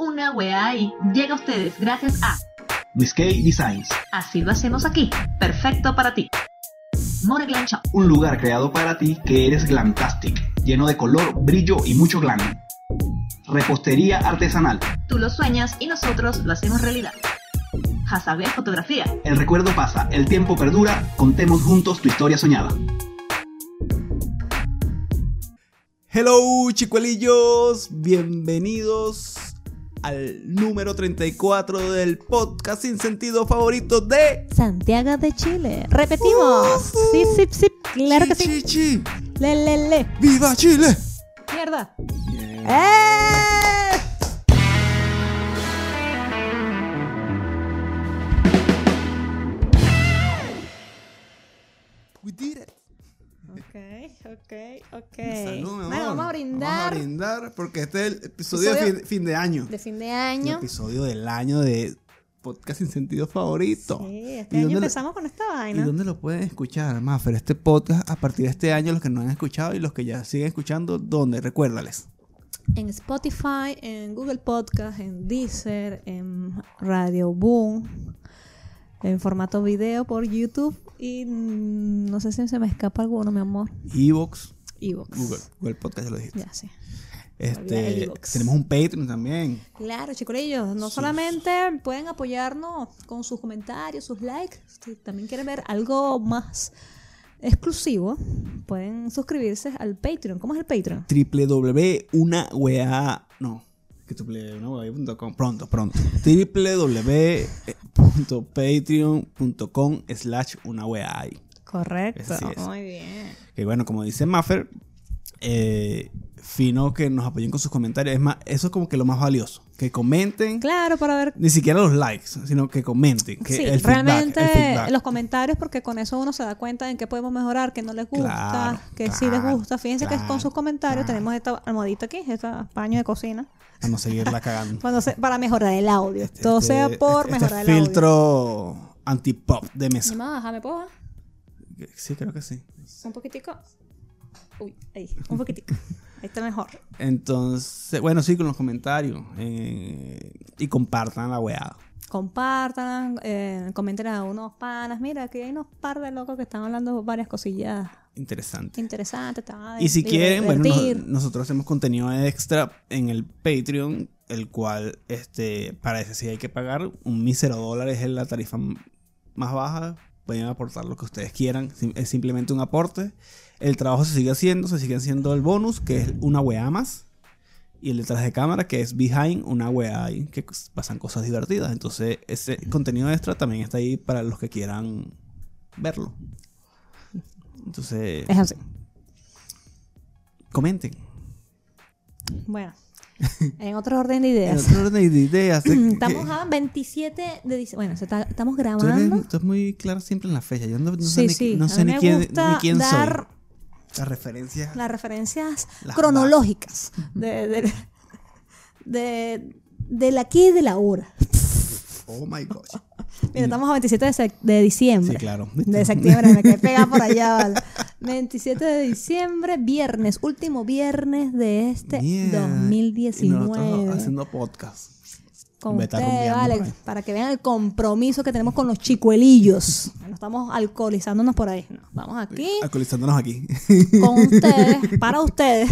Una wea y llega a ustedes gracias a Luis K Designs, Así lo hacemos aquí. Perfecto para ti. More Glam Shop. un lugar creado para ti que eres glamtastic, lleno de color, brillo y mucho glam. Repostería artesanal. Tú lo sueñas y nosotros lo hacemos realidad. Hasabe Fotografía. El recuerdo pasa, el tiempo perdura, contemos juntos tu historia soñada. Hello chicuelillos, bienvenidos al número 34 del podcast sin sentido favorito de Santiago de Chile. Repetimos. Sí, sí, sí. Claro que sí. Chi, chi. Le, le, le. ¡Viva Chile! Mierda. Bien. ¡Eh! We did it. Ok, ok, ok. Salud, mi amor. Bueno, vamos a brindar. Vamos a brindar porque este es el episodio, Episodio de fin, fin de año. de fin de El año. episodio del año de podcast sin sentido favorito. Sí, ¿Y este año dónde lo- empezamos con esta ¿Y vaina. dónde lo pueden escuchar, Maffer? Este podcast a partir de este año, los que no han escuchado y los que ya siguen escuchando, ¿dónde? Recuérdales. En Spotify, en Google Podcast, en Deezer, en Radio Boom, en formato video por YouTube y mm, no sé si se me escapa alguno, mi amor. Evox, Evox. Google, Google Podcast, ya lo dijiste. Ya, sí. Este, tenemos un Patreon también. Claro, chicolillos, no Sus- solamente pueden apoyarnos con sus comentarios, sus likes, si también quieren ver algo más exclusivo, pueden suscribirse al Patreon. ¿Cómo es el Patreon? www.unawea... No, www.unawea.com. Pronto, pronto. www.patreon.com slash unawea. Correcto. Muy bien. Que bueno, como dice Maffer, eh, fino que nos apoyen con sus comentarios. Es más, eso es como que lo más valioso. Que comenten. Claro, para ver. Ni siquiera los likes, sino que comenten. Que sí, el feedback, realmente el feedback. los comentarios, porque con eso uno se da cuenta en qué podemos mejorar, qué no les gusta, Claro, qué sí les gusta. Fíjense que con sus comentarios claro. tenemos esta almohadita aquí, este paño de cocina, A no seguirla cagando. cuando se- para mejorar el audio. Todo Este- sea por este mejorar el audio. filtro anti-pop de mesa. Mamá, déjame, ¿puedo? Sí, creo que sí. Un poquitico. Uy, ahí, un poquitico. Ahí está mejor. Entonces, bueno, sí, con los comentarios. eh, y compartan la weá. Compartan, eh, comenten a unos panas. Mira, aquí hay unos par de locos que están hablando varias cosillas Interesante. interesantes. te van a Y si quieren, bueno, nos- nosotros hacemos contenido extra en el Patreon, el cual, este, para ese sí hay que pagar un mísero dólar, es la tarifa más baja. Pueden aportar lo que ustedes quieran, es simplemente un aporte. El trabajo se sigue haciendo, se sigue haciendo el bonus, que es una weá más. Y el detrás de cámara, que es behind una weá ahí, que pasan cosas divertidas. Entonces, ese contenido extra también está ahí para los que quieran verlo. Entonces, Es así. comenten. Bueno, en otro orden de En ideas. otro orden de ideas. Estamos a 27 de diciembre. Bueno, está- estamos Tú eres, grabando. tú eres muy claro siempre en la fecha. Yo no, no sé Sí, ni, sí. no sé ni quién, ni quién dar soy. Las referencias. las referencias Las cronológicas de, de, de- del aquí y de la hora. Oh my gosh. Mira, estamos a 27 de, diciembre. Sí, claro. De septiembre, me quedé pegada por allá. vale. 27 de diciembre, viernes, último viernes de este Mierda. Y 2019. nosotros haciendo podcast. Con ustedes, para que vean el compromiso que tenemos con los chicuelillos. No estamos alcoholizándonos por ahí. No, estamos aquí Alcoholizándonos aquí. con ustedes, para ustedes,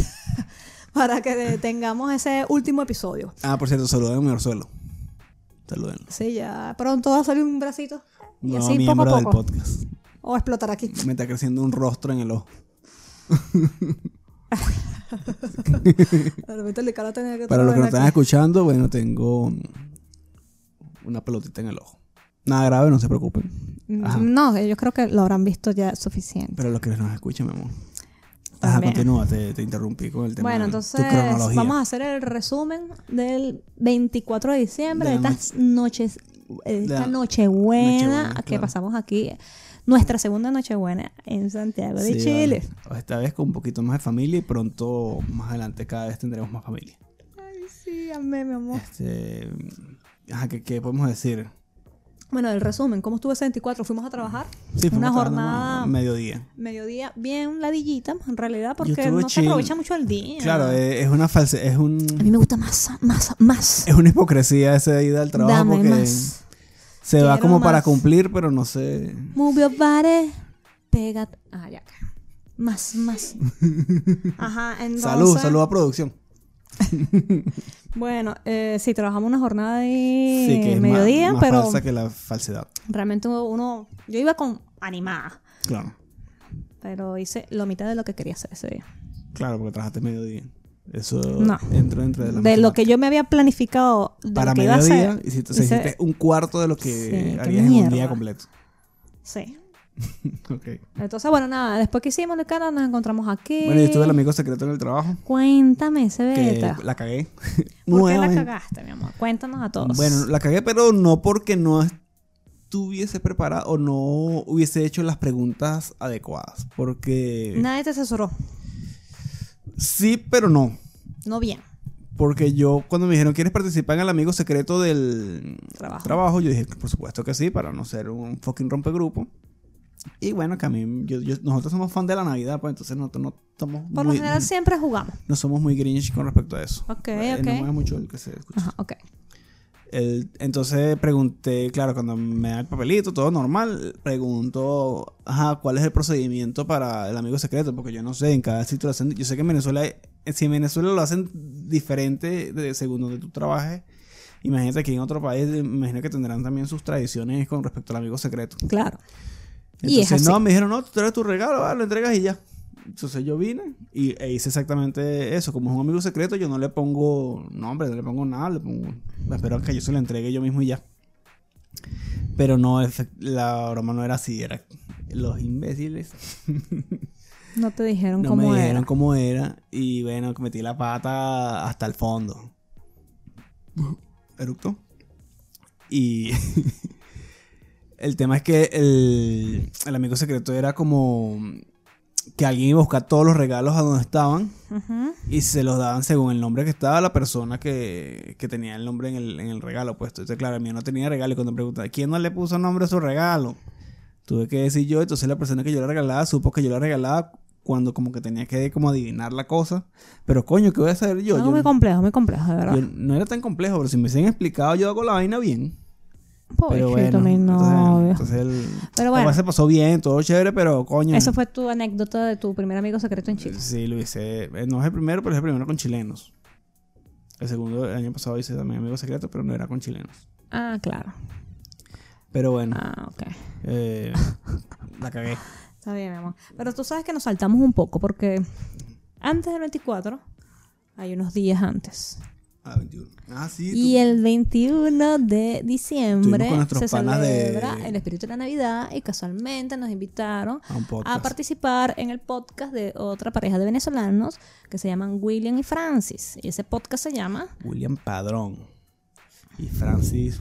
para que tengamos ese último episodio. ah, por cierto, saluden a mi orzuelo. Saluden. Sí, ya pronto va a salir un bracito. Y No así poco miembro a del poco. podcast. O explotar aquí. Me está creciendo un rostro en el ojo. De repente el cara tenía que Para los que nos están escuchando, bueno, tengo una pelotita en el ojo. Nada grave, no se preocupen. Ajá. Mm, No, yo creo que lo habrán visto ya suficiente. Pero los que nos escuchan, mi amor. Ajá, También. continúa, te, te interrumpí con el tema. Bueno, de entonces tu cronología. vamos a hacer el resumen del 24 de diciembre, De estas noches, de esta nochebuena, Nochebuena, que claro. pasamos aquí, nuestra segunda nochebuena en Santiago de Sí, Chile. vale. Esta vez con un poquito más de familia y pronto, más adelante, cada vez tendremos más familia. Ay, sí, amé, mi amor. Este, ajá, ¿qué, qué podemos decir? Bueno, el resumen, ¿cómo estuvo ese 24? Fuimos a trabajar. Sí, Una fuimos trabajando jornada a mediodía. mediodía bien ladillita, en realidad, porque estuve no se aprovecha mucho el día. Claro, eh, es una falsa, es A un mí me gusta más, más, más. es una hipocresía esa ida al trabajo Dame porque más. Se va como para más. cumplir, pero no sé. Move your body. Pégate. Ah, ya. Más, más. Ajá, entonces. Salud, salud a producción. Bueno, eh, sí, trabajamos una jornada de Sí, que es más- mediodía, más, pero falsa que la falsedad. realmente uno. Yo iba con animada, Claro. pero hice la mitad de lo que quería hacer ese día. Claro, porque trabajaste mediodía. Eso No. entró dentro de la De lo que yo me había planificado de para que mediodía hacer. o sea, hice- hiciste un cuarto de lo que Sí, qué harías en un día completo. Sí. Ok. Entonces, bueno, nada, después que hicimos de cara, nos encontramos aquí. Bueno, yo tuve el amigo secreto en el trabajo Cuéntame que beta. la cagué. ¿Por qué la cagaste, mi amor? Cuéntanos a todos. Bueno, la cagué, pero no porque no estuviese preparado o no hubiese hecho las preguntas adecuadas. Porque Nadie te asesoró. Sí, pero no. No bien. Porque yo, cuando me dijeron, ¿quieres participar en el amigo secreto del Trabajo. trabajo? Yo dije, por supuesto que sí, para no ser un fucking rompegrupo. Y bueno, que a mí, yo- yo- nosotros somos fan de la Navidad, pues entonces nosotros no somos Por lo general siempre jugamos. no somos muy grinch con respecto a eso. Ok, Eh, ok. No mucho el que se escuche. Ajá, ok. El- entonces pregunté, claro, cuando me da el papelito, todo normal, pregunto, ajá, ¿cuál es el procedimiento para el amigo secreto? Porque yo no sé, en cada sitio lo hacen, yo sé que en Venezuela, eh, si en Venezuela lo hacen diferente de según donde tú trabajes, imagínate que en otro país, me imagino que tendrán también sus tradiciones con respecto al amigo secreto. Claro. Y Entonces, es así. no, me dijeron, no, tú traes tu regalo, va, lo entregas y ya. Entonces yo vine y e hice exactamente eso. Como es un amigo secreto, yo no le pongo nombre, no le pongo nada, le pongo. Espero que yo se lo entregue yo mismo y ya. Pero no, la broma no era así, era los imbéciles. No te dijeron No cómo me era. dijeron cómo era y bueno, metí la pata hasta el fondo. Eructo. Y el tema es que el, el amigo secreto era como que alguien iba a buscar todos los regalos a donde estaban y se los daban según el nombre que estaba la persona que, que tenía el nombre en el, en el regalo puesto. Entonces, claro, el mío no tenía regalo y cuando me preguntaban, ¿quién no le puso nombre a su regalo? Tuve que decir yo, entonces la persona que yo le regalaba supo que yo le regalaba cuando como que tenía que como adivinar la cosa. Pero coño, ¿qué voy a saber yo? No, yo muy complejo, muy complejo, de verdad. yo- no era tan complejo, pero si me hubiesen explicado, yo hago la vaina bien. Pero Pobrecito, bueno, entonces, entonces el, Pero bueno. la se pasó bien, todo chévere, pero coño. Eso fue tu anécdota de tu primer amigo secreto en Chile. Sí, lo hice. eh, No es el primero, pero es el primero con chilenos. El segundo, el año pasado hice también Amigo Secreto, pero no era con chilenos. Ah, claro. Pero bueno, Ah, ok. eh, la cagué. Está bien, mi amor. Pero tú sabes que nos saltamos un poco porque antes del 24 hay unos días antes. Ah, 21. Ah, sí. Y el 21 de diciembre con se de- celebra el espíritu de la Navidad y casualmente nos invitaron a a participar en el podcast de otra pareja de venezolanos que se llaman William y Francis. Y ese podcast se llama William Padrón. Y Francis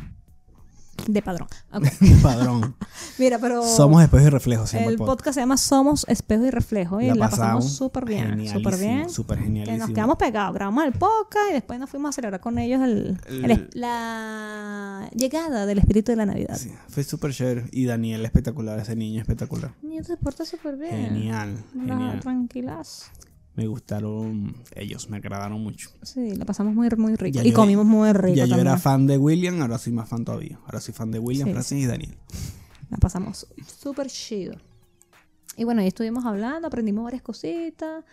De Padrón. Ok. Padrón. Mira, pero Somos espejo y reflejo, se llama el el podcast. podcast se llama Somos Espejo y Reflejo y la, pasamos súper bien. Súper bien. Súper Que genialísimo. nos quedamos pegados, grabamos el podcast y después nos fuimos a celebrar con ellos el, El- el- la llegada del espíritu de la Navidad. Sí, fue súper chévere. Y Daniel espectacular, ese niño espectacular. Niño se porta súper bien. Genial, genial. Tranquilas. Me gustaron ellos, me agradaron mucho. Sí, la pasamos muy, muy rico. Ya y yo- comimos muy rico ya yo era fan de William, ahora soy más fan todavía. Ahora soy fan de William, Sí, Francis y Daniel. La pasamos súper chido. Y bueno, ahí estuvimos hablando, aprendimos varias cositas,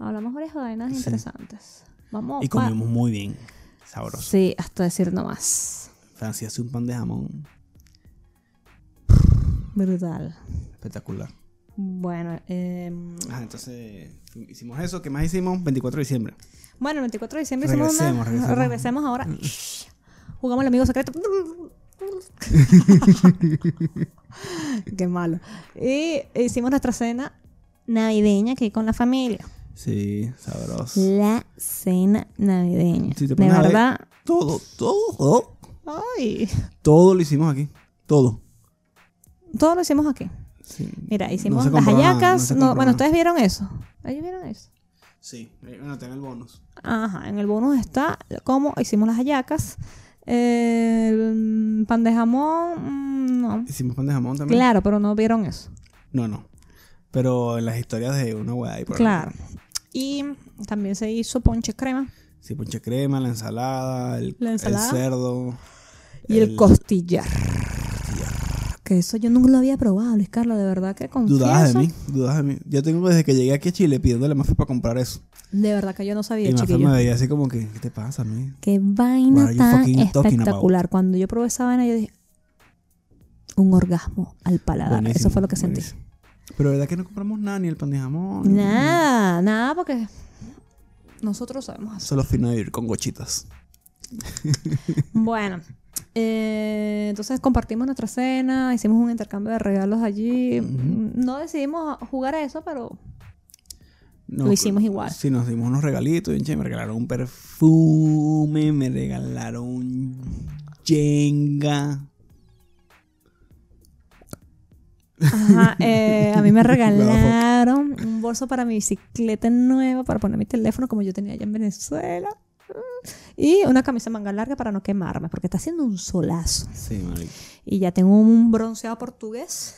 hablamos varias vainas interesantes. Vamos. Y comimos muy bien. Sabroso. Sí, hasta decir no más. Francis hace un pan de jamón Brutal. espectacular. Bueno, em, Ajá, entonces hicimos eso. ¿Qué más hicimos? 24 de diciembre. bueno, el 24 de diciembre hicimos una. Regresemos, ahora. Jugamos el amigo secreto. Qué malo. Y hicimos nuestra cena navideña aquí con la familia. Sí, sabroso. La cena navideña. Si te de a ver, verdad. Todo, todo. Ay. Todo lo hicimos aquí. Todo. Todo lo hicimos aquí. Sí. Mira, No hicimos las hallacas. no no, bueno, ustedes vieron eso. ¿Ellos vieron eso? Sí, eh, bueno, tengo el bonus. Ajá, en el bonus está cómo hicimos las hallacas. El pan de jamón, mm, jamón. Hicimos pan de jamón también. Claro, pero no vieron eso. No, no. Pero en las historias de una weá ahí por. Claro. Y también se hizo ponche crema Sí, ponche crema, la ensalada, el, La ensalada. el cerdo. y el, costillar. Que eso yo nunca lo había probado, Luis Carlos, de verdad que confieso. Dudabas de mí, dudabas de mí. Yo tengo desde que llegué aquí a Chile pidiéndole a Mafe para comprar eso. De verdad que yo no sabía, y Mafe chiquillo. me veía así como que, ¿qué te pasa a mí? Qué vaina tan espectacular. Cuando yo probé esa vaina, yo dije, un orgasmo al paladar. Buenísimo, Eso fue lo que sentí. buenísimo. Pero verdad que no compramos nada, ni el pan de jamón. Nada, nada, porque nosotros sabemos hacer. Solo fino de ir con gochitas. Bueno, eh, entonces compartimos nuestra cena, hicimos un intercambio de regalos allí. No decidimos jugar a eso, pero No, Lo hicimos igual. Sí, nos dimos unos regalitos. me regalaron un perfume, me regalaron un Jenga. Ajá, eh, a mí me regalaron un bolso para mi bicicleta nueva para poner mi teléfono como yo tenía allá en Venezuela. Y una camisa manga larga para no quemarme, porque está haciendo un solazo. Sí. Y ya tengo un bronceado portugués.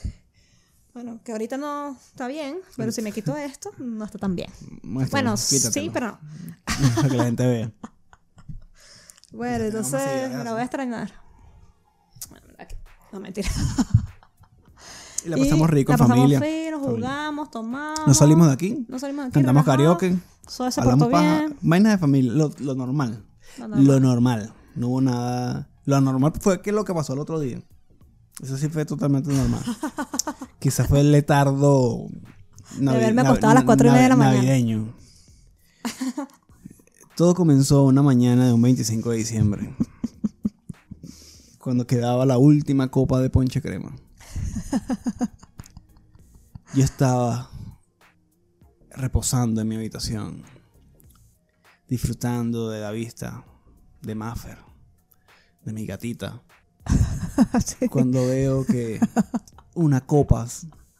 Bueno, que ahorita no está bien, pero si me quito esto, no está tan bien. Bueno, quítatelo. sí, pero no. Para que la gente vea. Bueno, entonces me la voy a extrañar. Aquí- No, mentira. Y la pasamos rico la en pasamos familia. jugamos, tomamos. Nos salimos de aquí. Nos salimos de aquí. Cantamos karaoke. Todo se portó bien. Vainas de familia. Lo, lo normal. Lo normal. Lo normal. No hubo nada. Lo anormal fue que lo que pasó el otro día. Eso sí fue totalmente normal. Quizás fue el letardo. navi- haberme acostado a las cuatro y media de la mañana. Navideño. Todo comenzó una mañana de un 25 de diciembre. cuando quedaba la última copa de ponche crema. Yo estaba reposando en mi habitación, disfrutando de la vista de Maffer, de mi gatita, Sí. cuando veo que una copa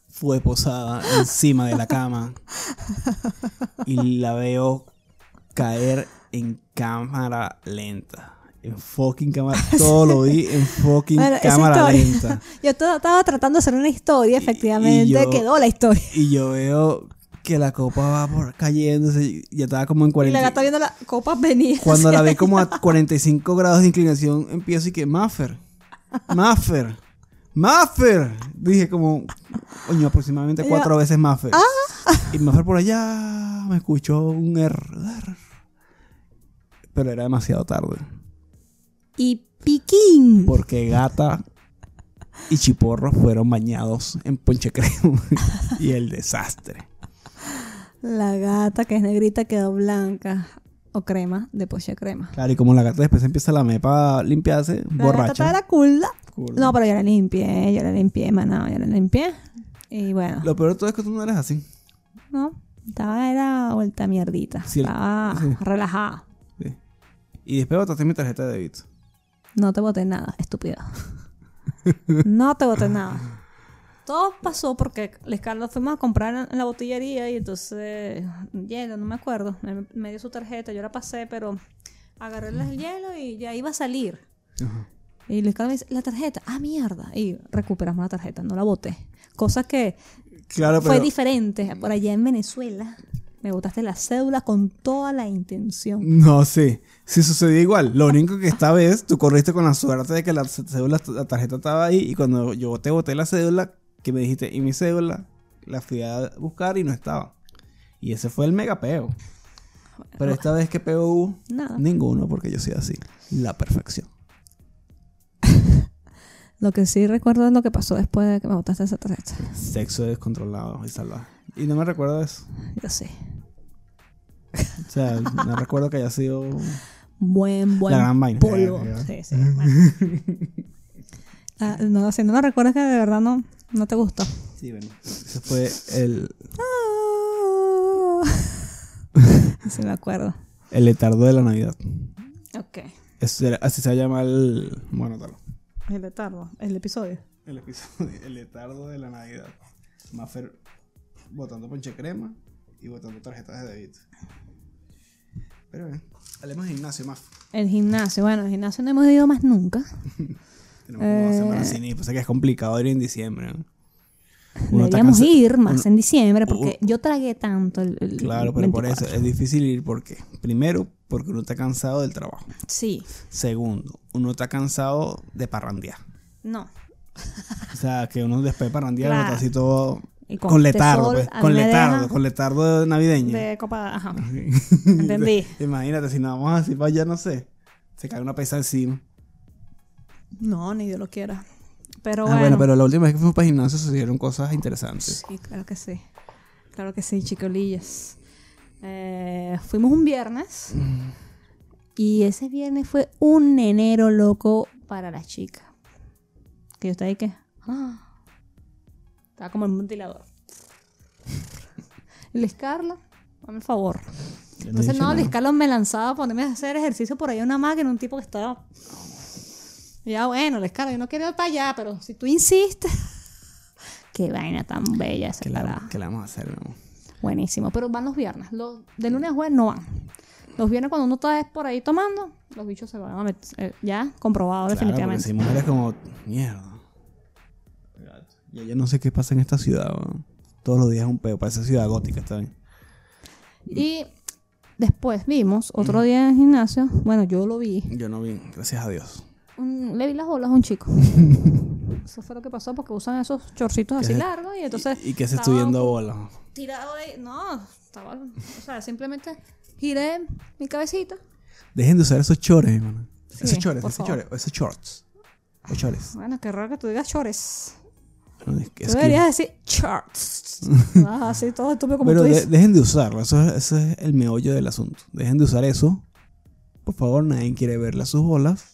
fue posada encima de la cama y la veo caer en cámara lenta. En fucking cámara. Todo lo vi en fucking Bueno, cámara lenta. Yo estaba tratando de hacer una historia, efectivamente. yo- Quedó la historia. Y yo veo que la copa va por cayéndose. y Ya estaba como en Y 40. la gata viendo la copa venir. Cuando la vi como a 45 grados de inclinación, empiezo y que Maffer, Maffer, Maffer. Dije como, coño, aproximadamente cuatro veces Maffer. Y Maffer por allá me escuchó un R. R. Pero era demasiado tarde. Y piquín. Porque Gata y Chiporro fueron bañados en ponche crema. y el desastre. La gata que es negrita quedó blanca. O crema, de poche crema. Claro, y como la gata después empieza a lamer para limpiarse, La borracha. gata era cool. Cool. No, pero yo la limpié, yo la limpié, mano, yo la limpié. Y bueno, Lo peor de todo es que tú no eres así. no, estaba era vuelta mierdita. Sí, estaba sí. relajada. Sí. Y después botaste mi tarjeta de débito. No te boté nada, estúpido. no te boté nada. Todo pasó porque Les Carlos fuimos a comprar en- la botillería y entonces hielo, no me acuerdo. Me, me dio su tarjeta, yo la pasé, pero agarré el hielo y ya iba a salir. Y Luis Carlos me dice, la tarjeta, ah, mierda. Y recuperamos la tarjeta, no la boté. Cosa que Claro, fue pero. diferente. Por allá en Venezuela me botaste la cédula con toda la intención. No sé. Si sucedió igual. Lo único que esta vez tú corriste con la suerte de que la cédula, la tarjeta estaba ahí. Y cuando yo te boté la cédula, que me dijiste, y mi cédula, la fui a buscar y no estaba. Y ese fue el mega peo. Pero esta vez que peo hubo, Nada. ninguno, porque yo soy así. La perfección. Lo que sí recuerdo es lo que pasó después de que me botaste esa tarjeta. Sexo descontrolado y salvaje. Y no me recuerdo eso. Yo sé. O sea, no recuerdo que haya sido. Buen, buen La gran vaina. polvo. Verga. Sí, sí. bueno. Ah, no, si no lo recuerdas que de verdad no, no te gustó. Sí, bueno. Ese fue el, sí me acuerdo. el letardo de la Navidad. Ok. Ese era- así se llama el. Bueno, tal. El letardo, el episodio. El episodio. El letardo de la Navidad. Maffer botando ponche crema y botando tarjetas de débito. Pero bien. Hablemos de gimnasio, más. El gimnasio. Bueno, el gimnasio no hemos ido más nunca. Tenemos como Eh. semanas sin ir. Pues es que es complicado ir en diciembre. ¿no? Uno Deberíamos ir más en diciembre porque yo tragué tanto el, el Claro, pero por 24. eso es difícil ir porque, primero, porque uno está cansado del trabajo. Sí, Segundo, uno está cansado de parrandear. no. O sea, que uno después de parrandear uno Claro. está así todo con, con este letardo, sol, pues, con letardo, deja con letardo navideño. De copa, ajá. Entendí. Imagínate, si nos vamos así para allá, no sé, se cae una pesa encima. No, ni Dios lo quiera. Pero ah, bueno. bueno, pero la última vez que fuimos para el gimnasio sucedieron cosas interesantes. Sí, claro que sí. Claro que sí, chicolillas. Eh, fuimos un viernes. Y ese viernes fue un enero loco para las chicas. Que yo estaba ahí que. ah, estaba como en un ventilador. Liz Carla, dame el favor. Entonces, no, nada. Luis Carlos me lanzaba a ponerme a hacer ejercicio por ahí en una máquina, un tipo que estaba. Y ya, bueno, Luis Carlos, yo no quiero ir para allá, pero si tú insistes. Qué vaina tan bella esa ¿Qué tarada. qué le vamos a hacer, mi amor? Buenísimo, pero van los viernes. Los, de lunes a jueves no van. Los viernes cuando uno está por ahí tomando, los bichos se van a meter. eh, ya, comprobado Claro, definitivamente. si mujeres como, mierda. Y yo no sé qué pasa en esta ciudad, weón. Todos los días es un peo, parece ciudad gótica, está bien. Y después vimos otro día en el gimnasio. Bueno, yo lo vi. Yo no vi, gracias a Dios. Un- le vi las bolas a un chico. Eso fue lo que pasó porque usan esos chorcitos así largos y entonces. y, y que se estaba estuviendo bola. Tirado ahí. No, estaba. O sea, simplemente giré mi cabecita. Dejen de usar esos chores, hermano. Sí, esos chores, esos favor. chores, esos shorts. O chores. Bueno, qué raro que tú digas chores. No, es que- Tú es que- deberías decir charts. Ah, así todo estúpido como Pero tú de- dejen de usarlo, eso es, eso es el meollo del asunto. Dejen de usar eso. Por favor, nadie quiere verle a sus bolas.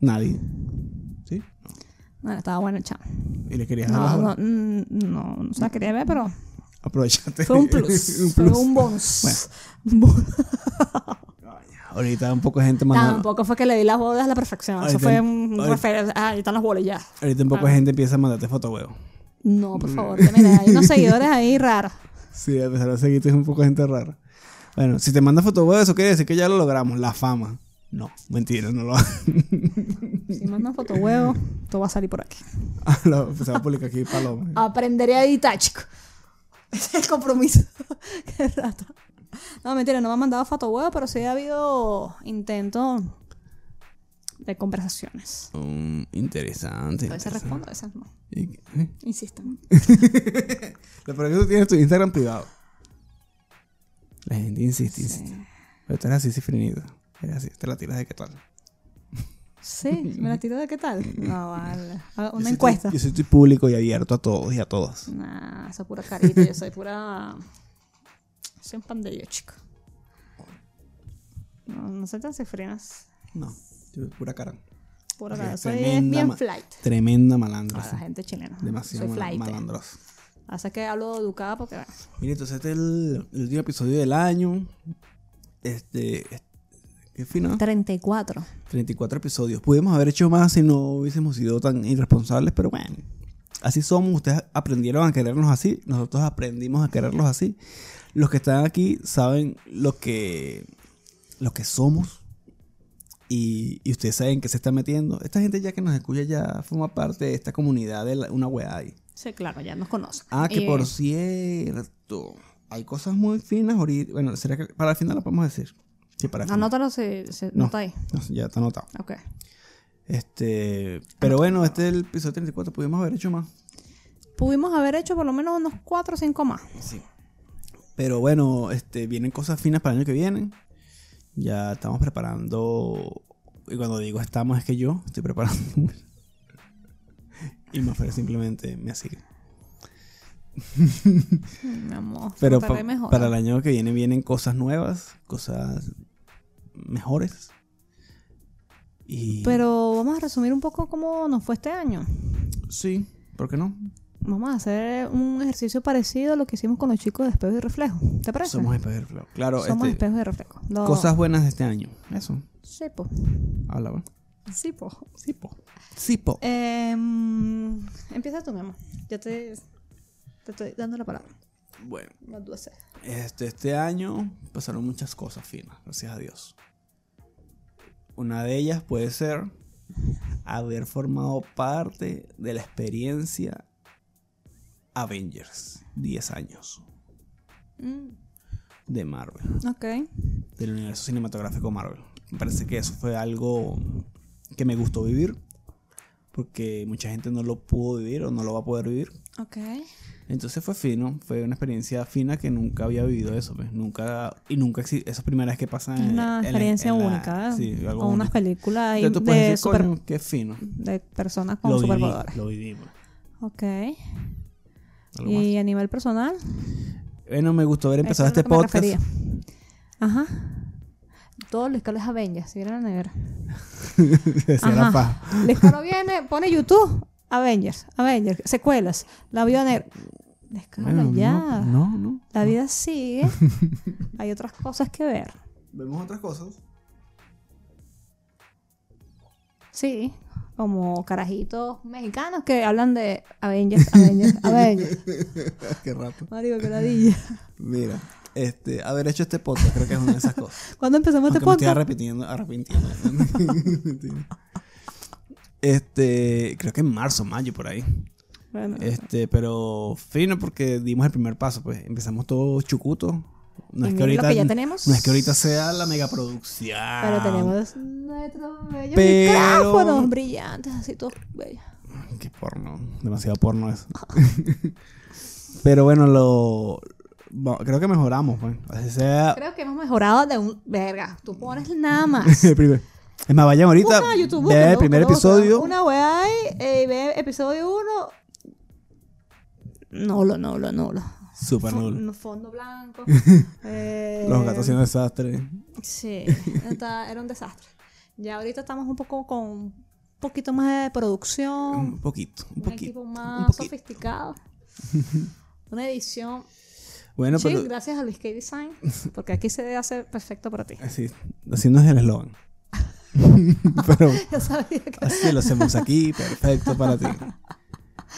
Nadie. ¿Sí? Bueno, estaba bueno el chamo. Y le querías No, no, bolas. mm, no, no se la quería ver, pero Aprovechate. fue un plus. un Fue plus. un bonus. Bueno. Un bonus. Ahorita un poco de gente mandando. Tampoco fue que le di las bolas a la perfección. Eso fue un ahorita- refer- Ah, ahí están las bolas ya. Ahorita un poco de gente empieza a mandarte foto huevo. No, por favor. que Mira, hay unos seguidores ahí raros. Sí, a pesar de seguirte es un poco de gente rara. Bueno, si te manda foto huevo, eso quiere decir que ya lo logramos. La fama. No, mentira, no lo Si mandan foto huevo, todo va a salir por aquí. lo Se va a publicar aquí Paloma. Aprenderé a editar, chico. Ese es el compromiso. Qué rato. No, mentira, no me han mandado foto huevo, pero sí ha habido intentos de conversaciones. Mm, interesante. A veces respondo, a veces no. ¿eh? Insistan. Lo peor es que tú tienes tu Instagram privado. La gente insiste, insiste. Pero tú eres así cifrinito. Así, te la tiras de qué tal. Sí, me la tiro de qué tal. No, vale. Yo Una soy encuesta. yo soy público y abierto a todos y a todas. Nah, esa pura carita. Yo soy pura. Soy un pan de Dios, chico. No, no soy tan cifrinas. No, yo soy pura cara. Pura cara. Soy tremenda bien flight. Tremenda malandra. La gente chilena. Demasiado Soy flight. malandrosa. Hace que hablo educada porque. Mire, entonces este es el, el último episodio del año. Este. este- ¿Qué final? 34. 34 episodios. Pudimos haber hecho más si no hubiésemos sido tan irresponsables, pero bueno. Así somos. Ustedes aprendieron a querernos así. Nosotros aprendimos a quererlos así. Los que están aquí saben lo que, lo que somos. Y, y ustedes saben que se está metiendo. Esta gente ya que nos escucha ya forma parte de esta comunidad de la- una weá ahí. Sí, claro, ya nos conocen. Ah, que por cierto. Hay cosas muy finas ahorita. Bueno, ¿será que para el final lo podemos decir? Sí, para. Anótalo si, si No. está ahí. No, ya está anotado. Ok. Este, pero bueno, este es el episodio 34, pudimos haber hecho más. Pudimos haber hecho por lo menos unos 4 o 5 más. Sí. Pero bueno, este, vienen cosas finas para el año que viene. Ya estamos preparando. Y cuando digo estamos, es que yo estoy preparando. y Mafer simplemente me sigue. Mi amor. Pero pa- mejor. para el año que viene vienen cosas nuevas, cosas mejores. Y Pero vamos a resumir un poco cómo nos fue este año. sí, ¿por qué no? Vamos a hacer un ejercicio parecido a lo que hicimos con los chicos de espejo y reflejo. ¿Te parece? Somos espejos de reflejo. Claro, Somos este, espejos y reflejo. Cosas buenas de este año. Eso. Sí, po. Habla, bueno. Sí, po. Sí, po. Sí, po. Em, empieza tú, mi amor. Ya te, te estoy dando la palabra. Bueno, say? este, este año pasaron muchas cosas finas, gracias a Dios. Una de ellas puede ser haber formado parte de la experiencia Avengers. 10 años Mm, de Marvel, ok. del universo cinematográfico Marvel. Me parece que eso fue algo que me gustó vivir, porque mucha gente no lo pudo vivir o no lo va a poder vivir. Ok. Entonces fue fino, fue una experiencia fina que nunca había vivido eso, pues. Nunca, y nunca exi- esa es primera vez que pasa en Es una en la- experiencia en la- única. ¿eh? Sí, algo o unas películas ahí Entonces tú puedes de, decir, super- coño, qué fino. de personas con Lo viví, superpoderes. lo viví, pues. Ok. Algo más. Y a nivel personal. Bueno, me gustó haber empezado eso este podcast. Ajá. Todos los Carlos Avengers, si vieron la nevera. Decía la Ajá. paja. Luis Carlos viene, pone YouTube, Avengers, Avengers, secuelas, la vio negra. Carlos, Bueno, ya. No, no, no. La vida sigue. Hay otras cosas que ver. Vemos otras cosas. Sí, como carajitos mexicanos que hablan de Avengers, Avengers, Avengers. qué rato. Marico, qué ladilla. Mira, este, haber hecho este podcast creo que es una de esas cosas. ¿Cuándo empezamos Aunque este me estoy podcast? arrepintiendo, arrepintiendo. este, creo que en marzo, mayo, por ahí. Bueno, Este, pero fino porque dimos el primer paso, pues empezamos todo chucuto. No es que ahorita que ya tenemos. no es que ahorita sea la megaproducción. pero tenemos nuestros bellos Pero- micrófonos brillantes, así todos bellos. Qué porno, demasiado porno eso. pero bueno, lo bueno, creo que mejoramos, pues. Así sea Creo que hemos mejorado de un. Verga, tú pones nada más. el primer. Es más, vayan ahorita, Busca YouTube, el búscalo, primer episodio. Una weá eh, y ve episodio 1. Nulo, nulo, nulo. Super Fo- nulo. no, Fondo blanco. eh, Los gatos haciendo desastre. Sí, está- era un desastre. Ya ahorita estamos un poco con un poquito más de producción. Un poquito, un Un, poquito. equipo un más poquito. sofisticado. Una edición. Bueno, sí, pero gracias a Luis K Design. Porque aquí se hace perfecto para ti. así, así no es el eslogan. pero Ya sabía que. Así lo hacemos aquí, perfecto para ti.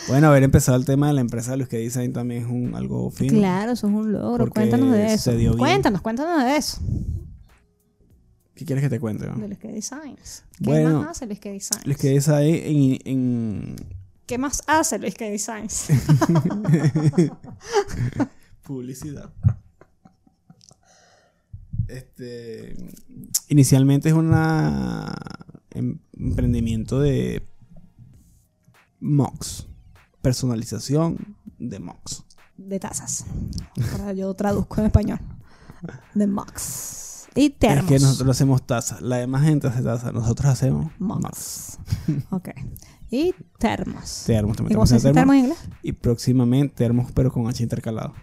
Bueno, haber empezado el tema de la empresa de Luis que Design también es un, algo fino. Claro, eso es un logro. Cuéntanos de eso. Cuéntanos, cuéntanos de eso. ¿Qué quieres que te cuente? no? De Luis K Designs. ¿Qué Bueno, más hace Luis K Designs? Luis que Design en, en ¿Qué más hace Luis K Designs? publicidad. Este, inicialmente es una em- emprendimiento de MOX, personalización de MOX. de tazas. Ahora yo traduzco en español. De Mox. Y Es termos. que nosotros hacemos tazas, la demás gente hace tazas, nosotros hacemos MOX. Mox. Ok. Y termos. Termos, ¿Y también cómo se dice tenemos termos en inglés? Y próximamente termos, pero con H intercalado.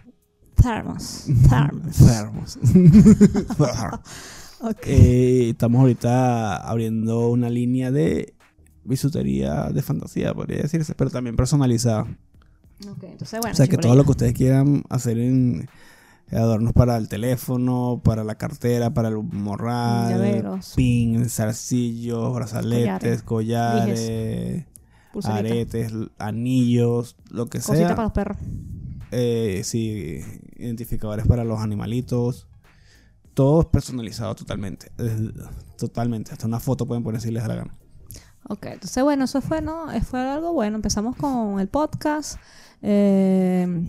Termos. Termos. Termos. Ok. Eh, estamos ahorita abriendo una línea de bisutería de fantasía, podría decirse, pero también personalizada. Ok, entonces bueno. o sea, que todo lo que ustedes quieran hacer en adornos para el teléfono, para la cartera, para el morral, Llaveros. pins, zarcillos, brazaletes, collares, aretes, anillos, lo que Cosita sea. para los perros. Eh, sí, identificadores para los animalitos. Todo es personalizado totalmente. Totalmente. Hasta una foto pueden poner si les da la gana. Ok, entonces bueno, eso fue, ¿no? Eh, Fue algo bueno. Empezamos con el podcast, eh,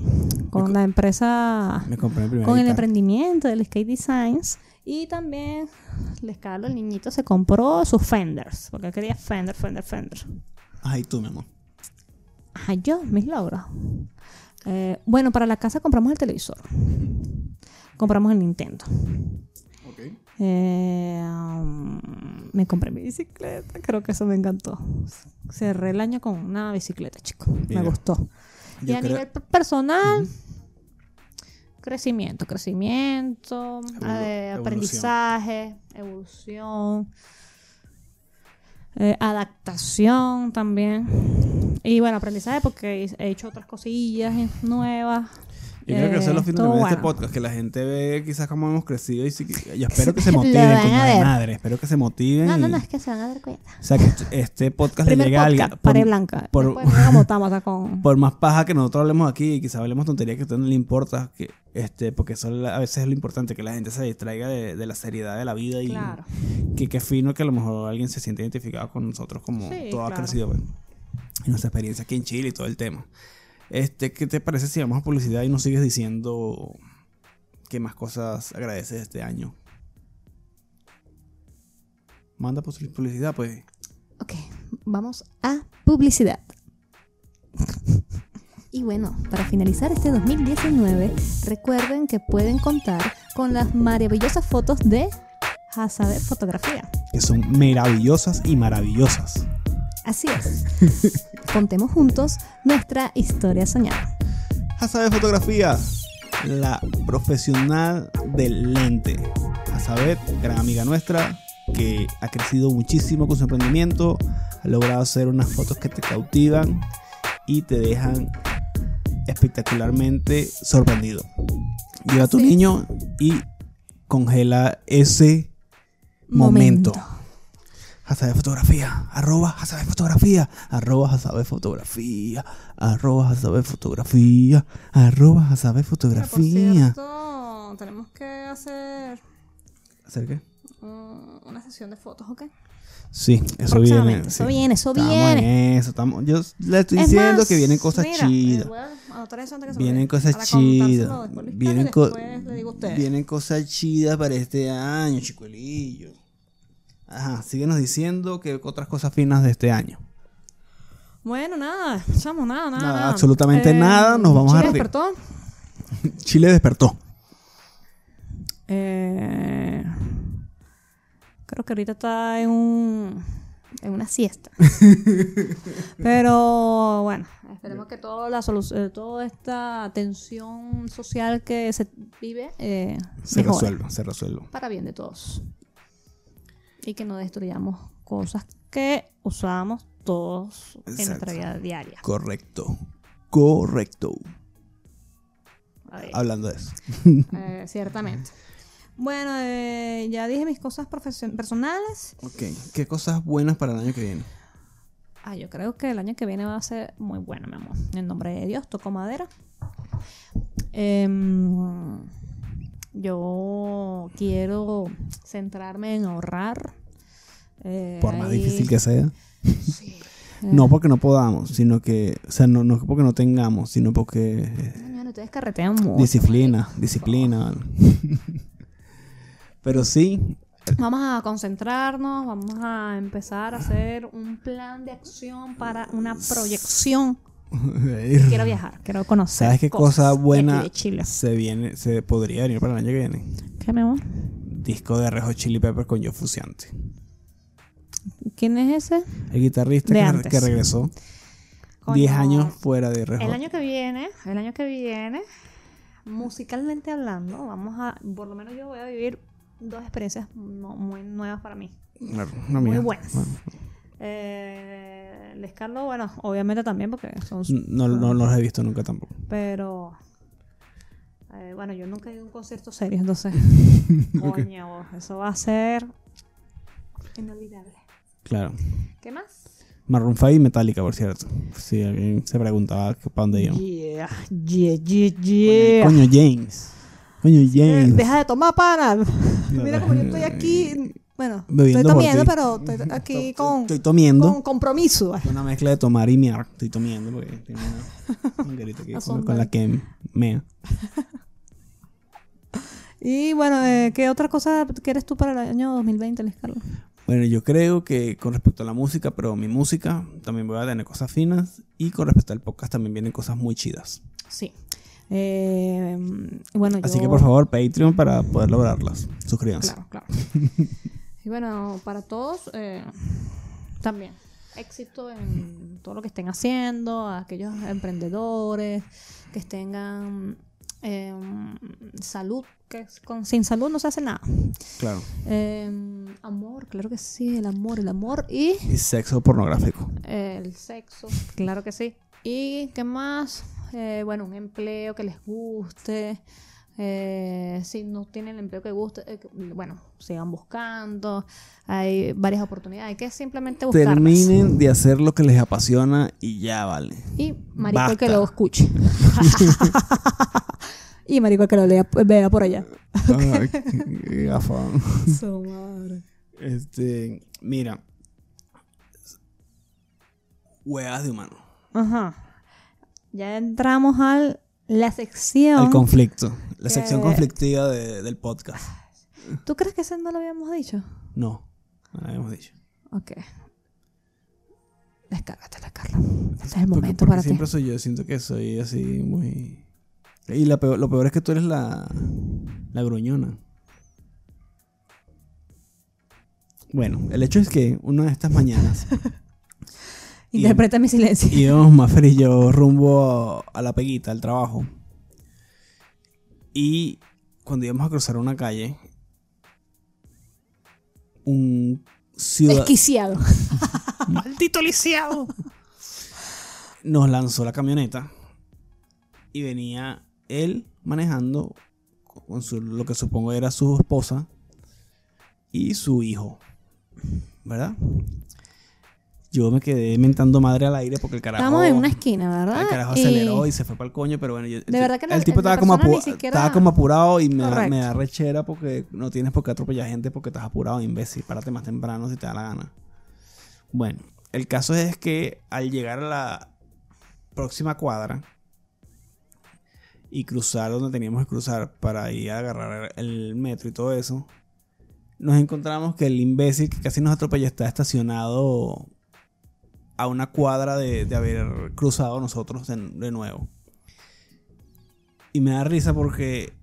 con la empresa, Me compré con el emprendimiento del Skate Designs y también Les Carlos, el niñito, se compró sus Fenders, porque él quería Fender, Fender, Fender. Ay, tú, mi amor. Ay, yo, mis logros. Eh, bueno, para la casa compramos el televisor. Compramos el Nintendo. Eh, um, me compré mi bicicleta, creo que eso me encantó. Cerré el año con una bicicleta, chico. Mira, me gustó. y a creo- nivel personal, crecimiento, crecimiento, Evolu- eh, evolución. aprendizaje, evolución, eh, adaptación también. Y bueno, aprendizaje porque he hecho otras cosillas nuevas. Yo creo que eso es lo fin estuvo de este bueno. podcast, que la gente ve quizás cómo hemos crecido y, espero que se motiven, van coño a de ver. madre. Espero que se motiven. No, no, no, es que se van a dar cuenta. O sea, que este podcast le llegue a alguien. pared blanca. por- con... por más paja que nosotros hablemos aquí y quizás hablemos tonterías que a usted no le importa, que, este, porque eso a veces es lo importante, que la gente se distraiga de, de la seriedad de la vida y Claro. que qué fino que a lo mejor alguien se siente identificado con nosotros como Sí, todo ha claro. crecido pues, y nuestra experiencia aquí en Chile y todo el tema. Este, ¿Qué te parece si vamos a publicidad y nos sigues diciendo qué más cosas agradeces este año? Manda publicidad, pues. Ok, vamos a publicidad. Y bueno, para finalizar este 2019, recuerden que pueden contar con las maravillosas fotos de Hasabe Fotografía. Que son maravillosas y maravillosas. Así es. Contemos juntos nuestra historia soñada. Hasabe Fotografía, la profesional del lente. Hasabe, gran amiga nuestra, que ha crecido muchísimo con su emprendimiento, ha logrado hacer unas fotos que te cautivan y te dejan espectacularmente sorprendido. Lleva a tu niño y congela ese momento. Hasabe Fotografía, arroba Hasabe Fotografía, arroba Hasabe Fotografía, arroba Hasabe Fotografía, arroba Hasabe Fotografía. tenemos que hacer ¿Hacer qué? una sesión de fotos, ¿ok? Sí, eso viene. eso sí. viene, eso Estamos viene. en eso, estamos, yo le estoy Es diciendo más, que vienen cosas mira, eh, chidas. se Vienen cosas chidas. Vienen, co- vienen cosas chidas para este año, chicuelillo. Ajá, síguenos diciendo que otras cosas finas de este año. Bueno, nada, chamo, nada, nada. Nada, absolutamente nada, nos vamos a Chile re- despertó. Chile despertó. Eh, creo que ahorita está en un en una siesta. Pero bueno, esperemos que toda la solu- eh, toda esta tensión social que se vive eh, Se mejore. resuelva, se resuelva. para bien de todos. Y que no destruyamos cosas que usamos todos en nuestra vida diaria. Correcto. Correcto. Hablando de eso. Eh, ciertamente. Bueno, eh, ya dije mis cosas personales. Ok. ¿Qué cosas buenas para el año que viene? Ah, yo creo que el año que viene va a ser muy bueno, mi amor. En nombre de Dios, toco madera. Em, yo quiero centrarme en ahorrar. Eh, Por más ahí- difícil que sea. Sí. No porque no podamos, sino que, o sea, no, no porque no tengamos, sino porque Bueno, ustedes carretean mucho. disciplina, disciplina. Pero sí, Vamos a concentrarnos, vamos a empezar a hacer un plan de acción para una proyección. Quiero viajar, quiero conocer. ¿sabes qué cosas cosa buena de Chile. se viene, se podría venir para el año que viene? ¿Qué, mi amor? Disco de Rejo Chili Pepper con Joe Fusiante. ¿Quién es ese? El guitarrista que, regresó Coño, 10 años fuera de Rejo. El año que viene, el año que viene, musicalmente hablando, vamos a, por lo menos yo voy a vivir dos experiencias no- muy nuevas para mí. Claro, muy mía. buenas. Bueno, Eh, Les Carlos, bueno, obviamente también porque son... no, no, no los he visto nunca tampoco. Pero... eh, bueno, yo nunca he ido a un concierto serio, entonces... Coño, eso va a ser... Inolvidable. Claro. ¿Qué más? Maroon 5 y Metallica, por cierto. Si alguien se preguntaba para dónde iban. Yeah, yeah, yeah, yeah. Coño, James. Coño, Eh, James. Deja de tomar, pana. Mira como yo estoy aquí. Bueno, Bebiendo estoy ti. pero estoy aquí con, Estoy tomiendo. con compromiso. Una mezcla de tomar y mear. Estoy tomiendo porque tengo una manguerita aquí con, la que mea. Y bueno, eh, ¿qué otra cosa quieres tú para el año 2020, Luis Carlos? Bueno, yo creo que con respecto a la música, pero mi música también voy a tener cosas finas. Y con respecto al podcast también vienen cosas muy chidas. Sí. Eh, bueno, Así yo- que por favor, Patreon para poder lograrlas. Suscríbanse. Claro, claro. y bueno, para todos, eh, también éxito en todo lo que estén haciendo, a aquellos emprendedores que tengan eh, salud, que con, sin salud no se hace nada. Claro. Eh, amor, claro que sí, el amor, el amor y Y sexo pornográfico. el sexo, claro que sí. ¿Y qué más? eh, bueno, un empleo que les guste. Eh, si no tienen el empleo que guste, eh, bueno, sigan buscando. Hay varias oportunidades. Hay que simplemente buscarlas. Terminen de hacer lo que les apasiona y ya vale. Y marico que lo escuche. y marico que lo lea, vea por allá. Ay, qué. Su madre. Este, mira. Huevas de humano. Ajá. Ya entramos a la sección. El conflicto. La Que- sección conflictiva de- del podcast. ¿Tú crees que ese no lo habíamos dicho? No, no lo habíamos dicho. Ok. Descárgatela, Carlos. Este es el Porque- momento porque para ti. siempre soy yo. Siento que soy así muy... Y la peor- lo peor es que tú eres la, la gruñona. Bueno, el hecho es que una de estas mañanas Interpreta mi silencio. íbamos Maffer y yo rumbo a la peguita, al trabajo. Y cuando íbamos a cruzar una calle, un ciudadano... Desquiciado. ¡Maldito lisiado! Nos lanzó la camioneta y venía él manejando con su, lo que supongo era su esposa y su hijo. ¿Verdad? Yo me quedé mentando madre al aire porque el carajo. Estamos en una esquina, ¿verdad? El carajo aceleró y se fue para el coño, pero bueno, yo- De verdad que la- el tipo estaba como, siquiera- estaba como apurado y me da, Correcto. me da rechera porque no tienes por qué atropellar gente porque estás apurado, imbécil. Párate más temprano si te da la gana. Bueno, el caso es que al llegar a la próxima cuadra y cruzar donde teníamos que cruzar para ir a agarrar el metro y todo eso, nos encontramos que el imbécil que casi nos atropella está estacionado a una cuadra de, haber cruzado nosotros de, nuevo. Y me da risa porque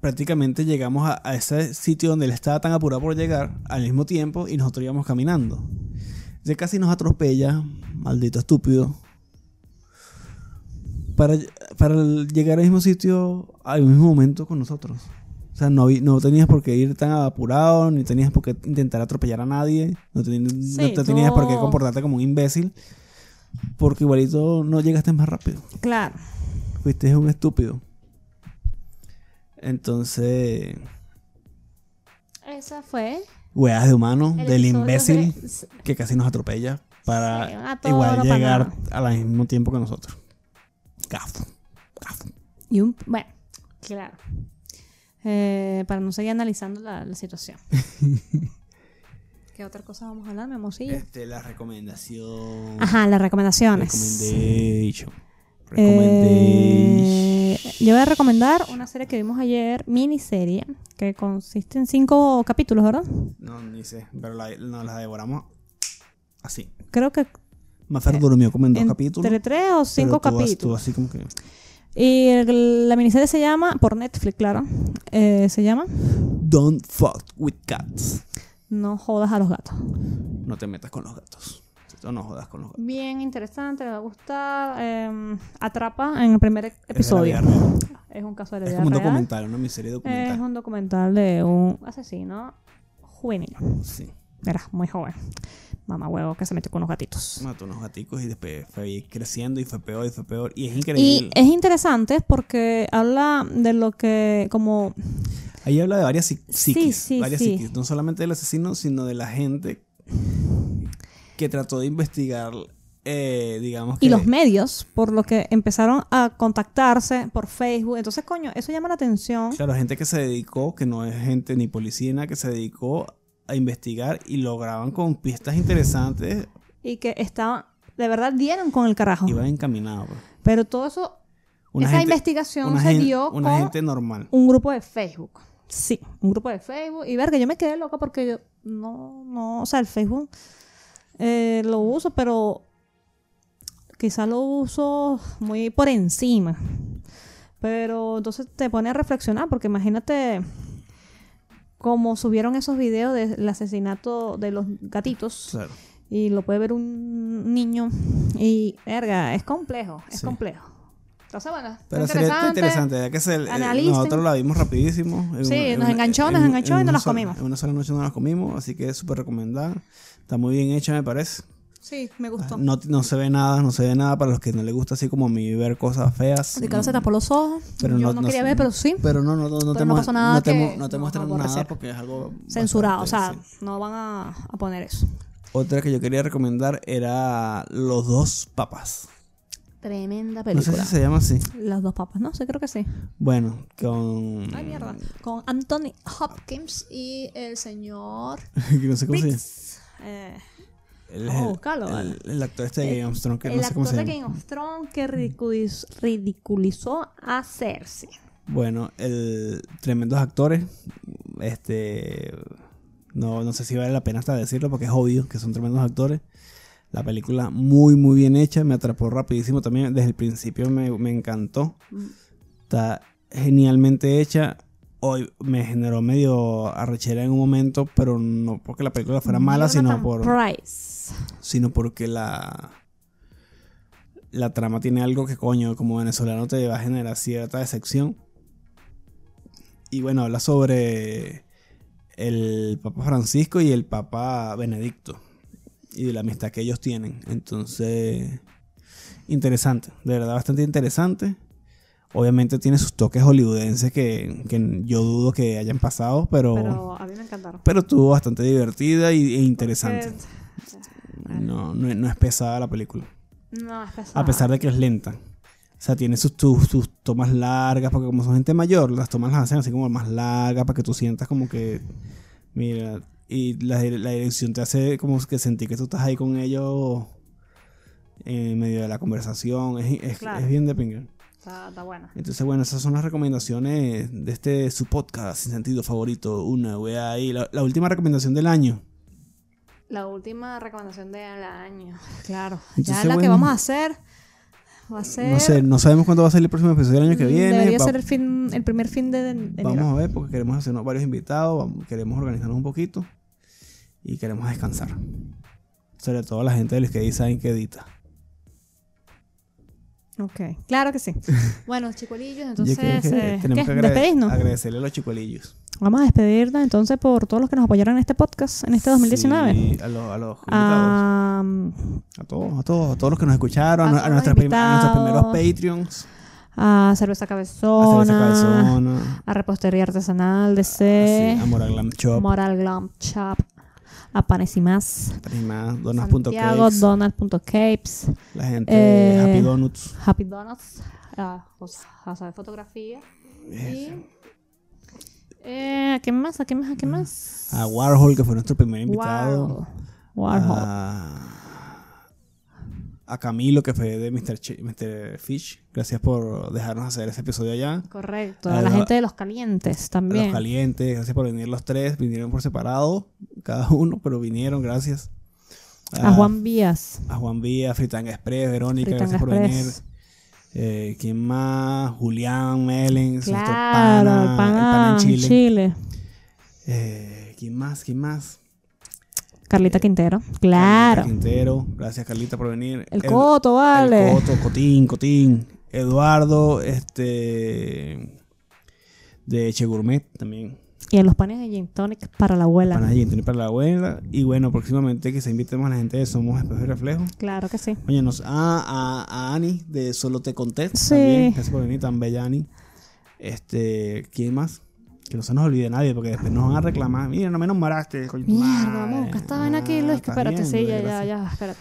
prácticamente llegamos a, a ese sitio donde él estaba tan apurado por llegar al mismo tiempo y nosotros íbamos caminando. Ya casi nos atropella, maldito estúpido. Para, para llegar al mismo sitio al mismo momento con nosotros. O sea, no, no tenías por qué ir tan apurado, ni tenías por qué intentar atropellar a nadie, no, te tenías por qué comportarte como un imbécil, porque igualito no llegaste más rápido. Claro. Fuiste un estúpido. Entonces, Esa fue. weas de humano, el del imbécil de- que casi nos atropella para Sí, igual llegar al mismo tiempo que nosotros. Gafo, gafo. Y un. Bueno, claro. Eh, para no seguir analizando la, la situación. ¿Qué otra cosa vamos a hablar, mi amorcillo? Este, la recomendación. Ajá, las recomendaciones. Recommendation. Eh, yo voy a recomendar una serie que vimos ayer, miniserie, que consiste en cinco capítulos, ¿verdad? No, ni sé, pero la, nos la devoramos así. Creo que Mafer durmió como en dos entre capítulos. tres o cinco pero tú- tú capítulos. así como que. Y el- la miniserie se llama, por Netflix, claro, eh, se llama Don't fuck with cats. No jodas a los gatos. No te metas con los gatos. No jodas con los gatos. Bien interesante, le va a gustar. eh, atrapa en el primer Es episodio. real. Es un caso de la Es vida como un real. documental, una miseria documental. Es un documental de un asesino juvenil. Sí. Era muy joven. Mamá huevo que se metió con los gatitos. Mató unos gaticos y después fue creciendo y fue peor y fue peor. Y es Y increíble. es interesante porque habla de lo que como Ahí habla de varias psi- psiquis. sí, varias sí. psiquis. No solamente del asesino, sino de la gente que trató de investigar, eh, digamos que... y los medios por lo que empezaron a contactarse por Facebook. Entonces, coño, eso llama la atención. Claro, gente que se dedicó, que no es gente ni policía, que se dedicó a investigar y lograban con pistas interesantes. Y que estaban, de verdad, dieron con el carajo. Iban encaminados. pues. Pero todo eso, Una esa gente- investigación se gen- dio Una con gente normal. un grupo de Facebook. Sí, un grupo de Facebook. Y ver que yo me quedé loca porque yo no, no, o sea, el Facebook eh, lo uso, pero quizá lo uso muy por encima. Pero entonces te pone a reflexionar porque imagínate cómo subieron esos videos del asesinato de los gatitos Claro. y lo puede ver un niño y verga, es complejo, es Sí. complejo. Entonces, bueno, Pero sería interesante. interesante, ya que se, eh, nosotros la vimos rapidísimo. En Sí, una- nos enganchó, en nos enganchó en y nos las comimos. En una sola noche nos las comimos, así que es súper recomendada. Está muy bien hecha, me parece. Sí, me gustó. No, no se ve nada, no se ve nada para los que no les gusta así como a mí ver cosas feas. Ricardo se tapó los ojos. Pero Yo no- no, no quería sé. ver, pero sí. Pero no, no, no, no, te, no pasó nada no te, no te no muestran nada porque es algo Censurado, o sea, bastante, sí. no van a, a poner eso. Otra que yo quería recomendar era Los dos papas. Tremenda No sé película. si se llama así. Las dos papas, ¿no? Sí, creo que sí. Bueno, con Ay, mierda. Con Anthony Hopkins y el señor no sé cómo se llama. Briggs. Eh, Él el- el, el actor este de Game of Thrones que el no sé cómo actor se de. Game of Thrones que ridiculiz- ridiculizó a Cersei. Bueno, el tremendos actores. Este no, no sé si vale la pena hasta decirlo porque es obvio que son tremendos actores. La película muy muy bien hecha, me atrapó rapidísimo también, desde el principio me, me encantó. Está genialmente hecha. Hoy me generó medio arrechera en un momento, pero no porque la película fuera mala, sino por Price. Sino porque la la trama tiene algo que coño como venezolano te va a generar cierta decepción. Y bueno habla sobre el Papa Francisco y el Papa Benedicto y de la amistad que ellos tienen. Entonces interesante de verdad bastante interesante. Obviamente tiene sus toques hollywoodenses que, que yo dudo que hayan pasado pero Pero a mí me encantaron. pero estuvo bastante divertida y, e interesante. Porque- no, no, es- no es pesada la película. No, es pesado. A pesar de que es lenta. O sea, tiene sus, sus tomas largas, porque como son gente mayor, las tomas las hacen así como más largas para que tú sientas como que. Mira. Y la, la dirección te hace como que sentir que tú estás ahí con ellos en medio de la conversación. Es, es, Claro. es bien de pinga. Está, está buena. Entonces, bueno, esas son las recomendaciones de este su podcast sin sentido favorito. Una wea ahí. La, la última recomendación del año. La última recomendación del año. Claro. Entonces, ya la que vamos a hacer va a ser. No sé, no sabemos cuándo va a salir el próximo episodio del año que Mm, viene. Debería Va- ser el, fin, el primer fin de, de enero. Vamos a ver porque queremos hacernos varios invitados, vamos- queremos organizarnos un poquito y queremos descansar. Sobre todo la gente del que design que edita. Ok, claro que sí. bueno, chicuelillos, entonces, que eh, tenemos ¿qué? que agrade- despedirnos. agradecerle a los chicuelillos. Vamos a despedirnos entonces por todos los que nos apoyaron en este podcast, en este 2019. Sí, a, los, a los. Ah, A todos, a todos, a todos los que nos escucharon, A a, a a nuestros primeros. Patreons, a Cerveza a Cabezona, Cerveza Cabezona, a Repostería Artesanal de C, a Moral Glam Shop, Moral Glam Shop, a Panes y Más, Prima, Santiago, Donas.cakes, Donald.capes, la gente eh, Happy Donuts. Happy Donuts, a de Fotografía. Y... Eh, ¿A qué más? ¿A qué más? ¿A qué más? A Warhol, que fue nuestro primer invitado. Warhol. Warhol. A, a Camilo, que fue de Mr. Ch- Mr. Fish. Gracias por dejarnos hacer ese episodio allá. Correcto. a A la gente de los calientes A los también. calientes, gracias por venir los tres. Vinieron por separado, cada uno, pero vinieron, gracias. A Juan Vías. A Juan Vía, Fritanga Express, Verónica, Fritanga gracias por Express. venir. Eh, ¿Quién más? Julián Melens, nuestro Claro, pana, el el pana en Chile. Chile. Eh, ¿Quién más? ¿Quién más? Carlita Quintero. Carlita Claro. Quintero, gracias Carlita por venir. El Coto, vale. El Coto, Cotín, Cotín. Eduardo, este. De Che Gourmet también. Y en los panes de Gin Tonic para la abuela. Para allí, para la abuela. Y bueno, próximamente que se invitemos a la gente de Somos Espejo y Reflejo. Claro que sí. Oye, nos, ah, a, a Ani de Solo Te Conté. Sí. También. Gracias por venir, tan bella Ani. Este, ¿quién más? Que no se nos olvide nadie, porque después nos van a reclamar. Mira, no me nombraste. coño, Mierda, madre". vamos a buscar esta vaina aquí, Ah, Luis. que está Espérate, sí, ya, ya, ya, espérate.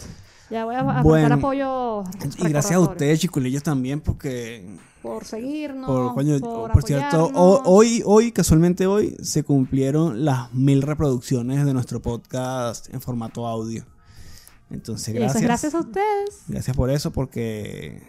Ya voy a a Bueno. buscar apoyo. Y gracias a ustedes, chiculillos, también, porque Por seguirnos. Por, coño, por, por cierto, hoy, hoy, casualmente hoy, se cumplieron las mil reproducciones de nuestro podcast en formato audio. Entonces, Y eso gracias. es gracias a ustedes. Gracias por eso, porque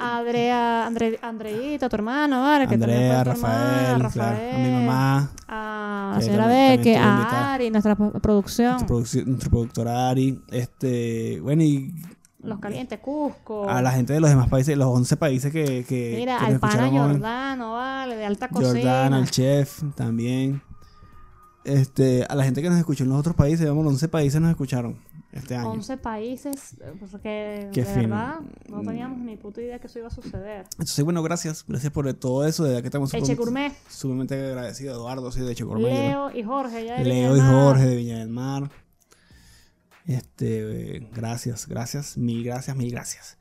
Andrea, Andre, Andreita, tu hermano, vale, que Andrea, Rafael, Rafael, claro, a mi mamá, a la señora Beque, a invitada. Ari, nuestra pro- producción, nuestro productor Ari, este, bueno, y Los Calientes Cusco, a la gente de los demás países, los 11 países que, que, mira, que al pana. Jordano, vale, de alta cocina. Jordana, el chef, también. Este, a la gente que nos escuchó en los otros países, digamos, 11 países nos escucharon este año. 11 países, eh, porque Qué de fino. verdad no teníamos ni puta idea que eso iba a suceder. Entonces, bueno, gracias. Gracias por todo eso. De que estamos Eche Gourmet, sumamente agradecidos. Eduardo, sí, de Eche Gourmet. Leo y Jorge, ya de Leo Viña y del Mar. Jorge de Viña del Mar. Este, eh, gracias, gracias, mil gracias, mil gracias.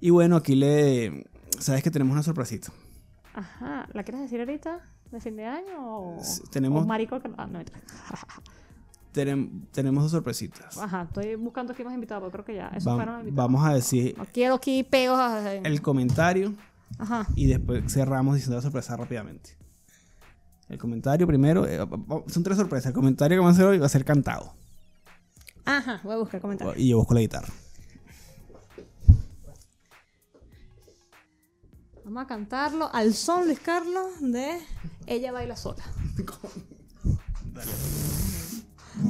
Y bueno, aquí le. Sabes que tenemos una sorpresita. Ajá, ¿la quieres decir ahorita? ¿De fin de año o, tenemos- o marico? que- Ah, no. Tenem- tenemos dos sorpresitas. Ajá, estoy buscando aquí más invitados, pero creo que ya. Esos Va- fueron invitados. vamos a decir No quiero aquí pegos. a- el comentario Ajá. y después cerramos diciendo la sorpresa rápidamente. El comentario primero, eh, son tres sorpresas. El comentario que vamos a hacer hoy va a ser cantado. Ajá, voy a buscar comentarios. Y yo busco la guitarra. Vamos a cantarlo al son, Luis Carlos, de Ella baila sola.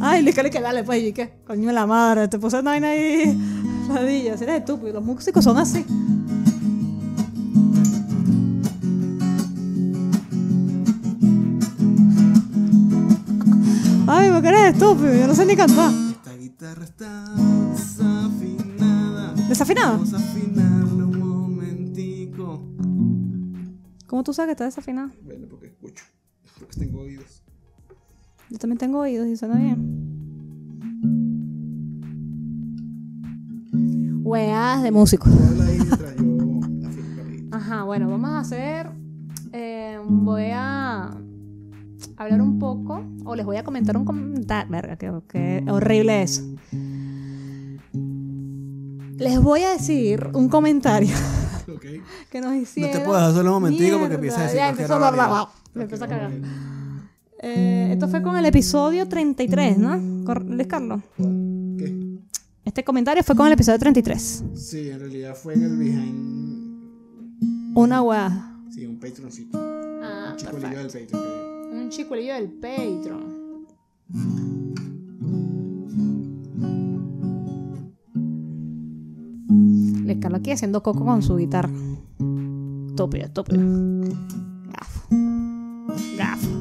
Ay, Carlos, que dale, pues, y qué, coño de la madre, te puse una vaina ahí, ladilla, eres estúpido, los músicos son así. Ay, porque eres estúpido, yo no sé ni cantar. Esta guitarra está desafinada. ¿Desafinada? Vamos a afinarla un momentico. ¿Cómo tú sabes que está desafinado? Yo también tengo oídos y suena bien. Weas de músico. Habla ahí mientras yo afino rapidito. Ajá, bueno, vamos a hacer. eh, voy a hablar un poco, o les voy a comentar un comentario. Verga, qué, qué horrible eso. Les voy a decir un comentario Ok. que nos No hicieron. te puedo dejar solo un momentico porque Mierda, empieza a decir ya empezó a a cagar. Eh, esto fue con el episodio 33, ¿no? Cor- Luis Carlos. ¿Qué? Este comentario fue con el episodio 33. Sí, en realidad fue en el behind. Una wea. Sí, un Patroncito. Ah, Un chicolillo del Patreon. Un chicuelillo del Patreon. Le Carlos aquí haciendo coco con su guitarra. Estúpido, estúpido. Gafo. Gafo.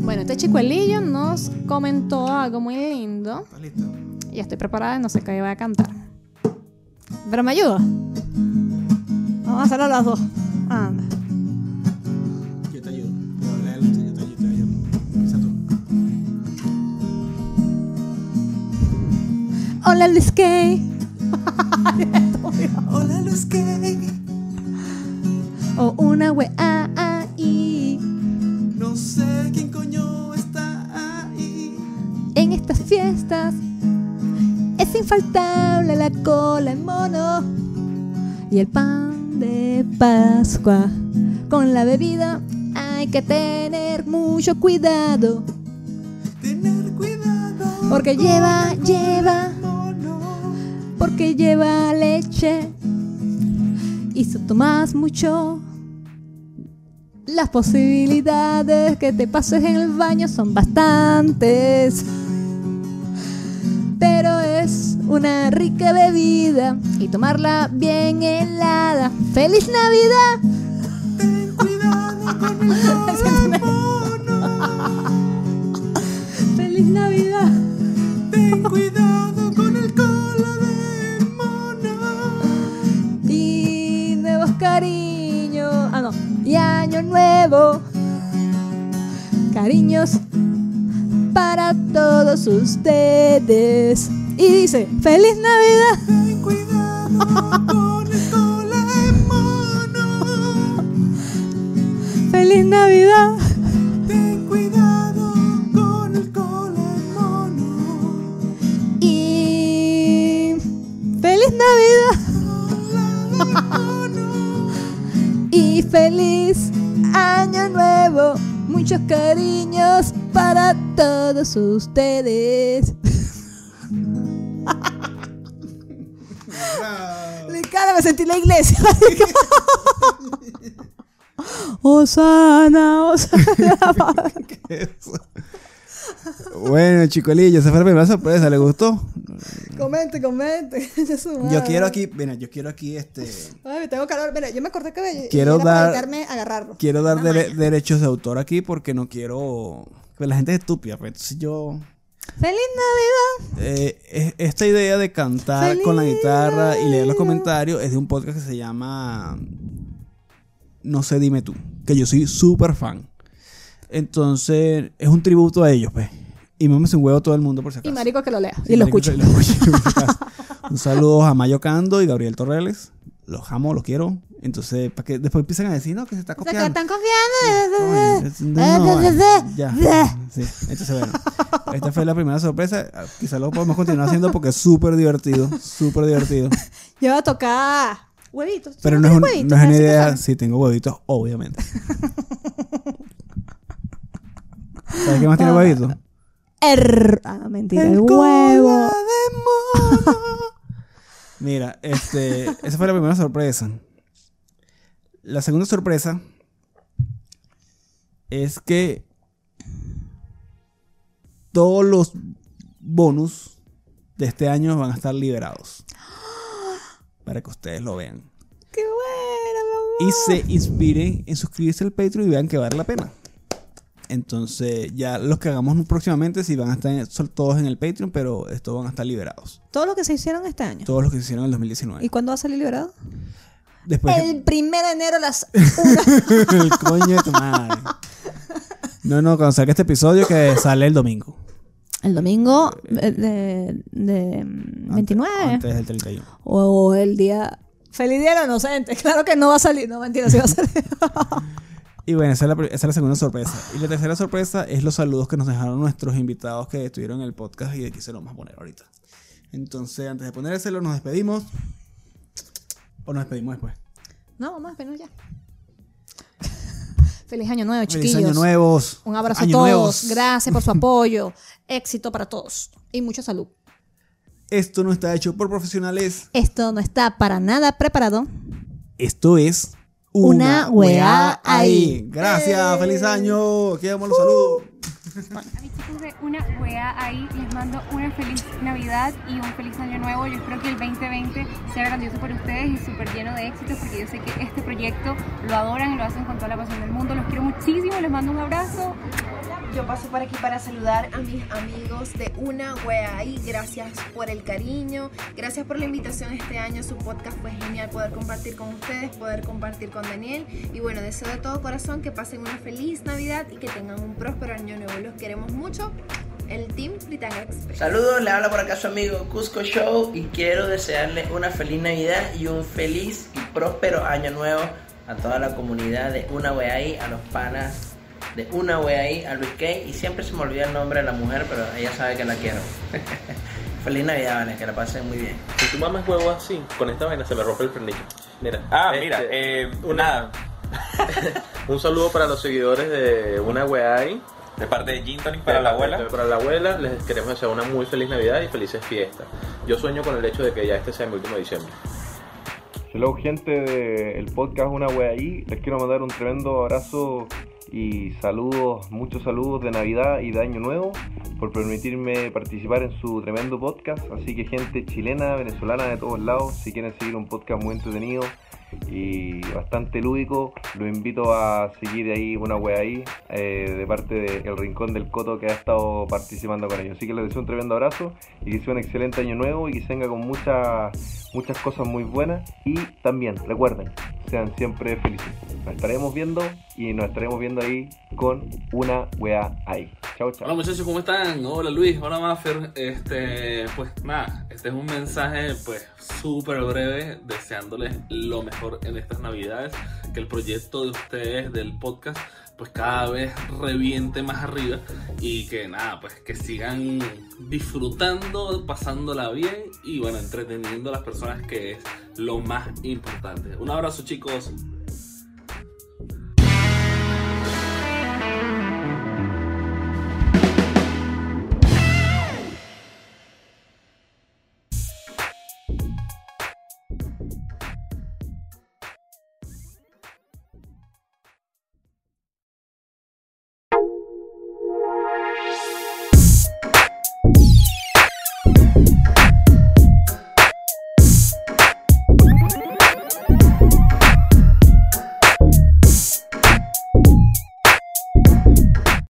Bueno, este chicuelillo nos comentó algo muy lindo. ¿Estás listo? Ya estoy preparada, no sé qué voy a cantar. Pero me ayuda. Vamos a hacerlo las dos. Anda. Yo te ayudo. Yo leo esto, yo te ayudo. Yo te ayudo. Empieza tú. Hola Luis Kay. Hola, Luis Gay. O una wea infaltable la cola en mono y el pan de Pascua. Con la bebida hay que tener mucho cuidado Tener cuidado. porque lleva, lleva, mono. porque lleva leche y si tomas mucho las posibilidades que te pases en el baño son bastantes pero una rica bebida y tomarla bien helada feliz navidad Ten cuidado con el mono. feliz navidad Ten cuidado con el cola de mono. y nuevos cariños ah no y año nuevo cariños para todos ustedes y dice feliz navidad Ten cuidado con el mono. feliz navidad. Ten cuidado con el mono. y feliz navidad. Y feliz año nuevo. Muchos cariños para todos ustedes me sentí en la iglesia. Osana, Osana. Bueno, chicolillo, esa fue la primera sorpresa, ¿le gustó? comente, comente. Es Yo quiero aquí, mira, yo quiero aquí este Ay, tengo calor. Mira, yo me corté el cabello. y Quiero para dar- agarrarlo. quiero dar derechos de autor aquí porque no quiero que la gente es estúpida, pues entonces yo ¡Feliz Navidad! eh, es- esta idea de cantar con la guitarra y leer los comentarios es de un podcast que se llama No sé, dime tú, que yo soy súper fan. Entonces, es un tributo a ellos, pues. Y mámese un huevo todo el mundo por si Y acaso. marico que lo lea y lo escuche. un saludo a Mayo Cando y Gabriel Torreles. Los amo, los quiero. Entonces, para que después empiecen a decir, no, que se está O sea, copiando. que están confiando. Coño, es- no, ya. Sí. Entonces, bueno, esta fue la primera sorpresa. Ah, Quizá lo podemos continuar haciendo porque es súper divertido. Súper divertido. Yo voy a tocar huevitos. ¿Tú Pero no es, un- tienes huevitos? no es una idea. Sí, tengo huevitos, obviamente. ¿Sabes qué más tiene huevitos? Er- Ah, mentira, el, huevo. Mira, este, esa fue la primera sorpresa. La segunda sorpresa es que todos los bonus de este año van a estar liberados. Para que ustedes lo vean. Qué bueno, mi Y amor. se inspiren en suscribirse al Patreon y vean que vale la pena. Entonces, ya los que hagamos próximamente, sí van a estar son todos en el Patreon, pero estos van a estar liberados. Todo lo que se hicieron este año. Todos los que se hicieron en el 2019. ¿Y cuándo va a salir liberado? Después que- El primero de enero a las el coño de tu madre. No, no, cuando salga este episodio que sale el domingo. El domingo eh, de, de, mm, 29. Antes del 31. O el día. Feliz día de los inocentes. Claro que no va a salir. No, mentira, sí va a salir. Y bueno, esa es, la, pri- esa es la segunda sorpresa. Y la tercera sorpresa es los saludos que nos dejaron nuestros invitados que estuvieron en el podcast y de aquí se los vamos a poner ahorita. Entonces, antes de ponérselo, nos despedimos. O nos despedimos después. no, vamos a despedirnos ya. Feliz año nuevo, chiquillos. Feliz año nuevos. Un abrazo Año a todos. nuevos. Gracias por su apoyo. Éxito para todos. Y mucha salud. Esto no está hecho por profesionales. Esto no está para nada preparado. Esto es Una weá ahí. Gracias, feliz año. Aquí damos los saludos. A mis chicos de una wea ahí les mando una feliz Navidad y un feliz año nuevo. Yo espero que el 2020 sea grandioso para ustedes y súper lleno de éxitos porque yo sé que este proyecto lo adoran y lo hacen con toda la pasión del mundo. Los quiero muchísimo, les mando un abrazo. Yo paso por aquí para saludar a mis amigos de Una Wea ahí. Gracias por el cariño, gracias por la invitación este año. Su podcast fue genial poder compartir con ustedes, poder compartir con Daniel. Y bueno, deseo de todo corazón que pasen una feliz Navidad y que tengan un próspero año nuevo. Los queremos mucho. El Team Fritanga Express. Saludos, le habla por acá su amigo Cusco Show y quiero desearle una feliz Navidad y un feliz y próspero año nuevo a toda la comunidad de Una Wea ahí, a los panas de Una Wea ahí, a Luis Kay y siempre se me olvida el nombre de la mujer, pero ella sabe que la quiero. feliz Navidad, vale, que la pasen muy bien. Si tu mamas huevo así, con esta vaina se me rompe el frenillo. Mira. Ah, este, mira, eh, una- Un saludo para los seguidores de Una Wea ahí. de parte de Gin Tonic para la abuela. Para la abuela, les queremos desear una muy feliz Navidad y felices fiestas. Yo sueño con el hecho de que ya este sea mi último diciembre. Hello gente del podcast Una Wea ahí, les quiero mandar un tremendo abrazo y saludos, muchos saludos de Navidad y de Año Nuevo por permitirme participar en su tremendo podcast. Así que gente chilena, venezolana de todos lados, si quieren seguir un podcast muy entretenido y bastante lúdico, los invito a seguir ahí Una Wea ahí eh, de parte de El Rincón del Coto que ha estado participando con ellos. Así que les deseo un tremendo abrazo y que sea un excelente año nuevo y que se venga con muchas muchas cosas muy buenas. Y también recuerden sean siempre felices. Nos estaremos viendo y nos estaremos viendo ahí con una wea ahí. Chao chao. Hola muchachos, ¿cómo están? Hola Luis, hola Maffer. Este, pues nada, este es un mensaje pues súper breve deseándoles lo en estas navidades, que el proyecto de ustedes del podcast pues cada vez reviente más arriba y que nada, pues que sigan disfrutando, pasándola bien y bueno, entreteniendo a las personas que es lo más importante. Un abrazo chicos.